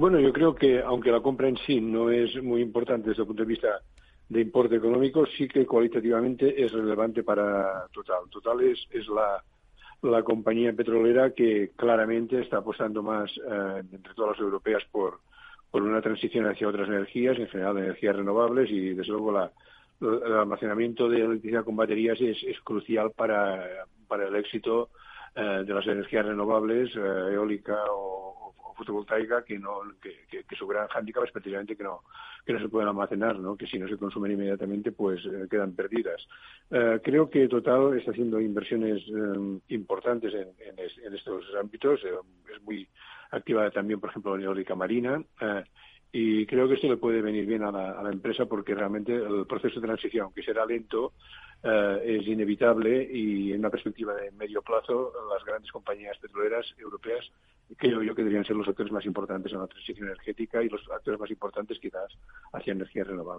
Bueno, yo creo que aunque la compra en sí no es muy importante desde el punto de vista de importe económico, sí que cualitativamente es relevante para Total. Total es, es la, compañía petrolera que claramente está apostando más eh, entre todas las europeas por, una transición hacia otras energías, en general energías renovables y desde luego la, el almacenamiento de electricidad con baterías es, crucial para, el éxito eh, de las energías renovables, eh, eólica o, fotovoltaica, que no que, que, que, su gran hándicap es precisamente que no que no se pueden almacenar, ¿no? que si no se consumen inmediatamente pues eh, quedan perdidas. Eh, creo que Total está haciendo inversiones eh, importantes en, en, en, estos ámbitos. es muy activa también, por ejemplo, en eólica marina y creo que esto le puede venir bien a la, a la, empresa porque realmente el proceso de transición, aunque será lento, eh, es inevitable y en una perspectiva de medio plazo las grandes compañías petroleras europeas creo yo que deberían ser los actores más importantes en la transición energética y los actores más importantes quizás hacia energías renovables.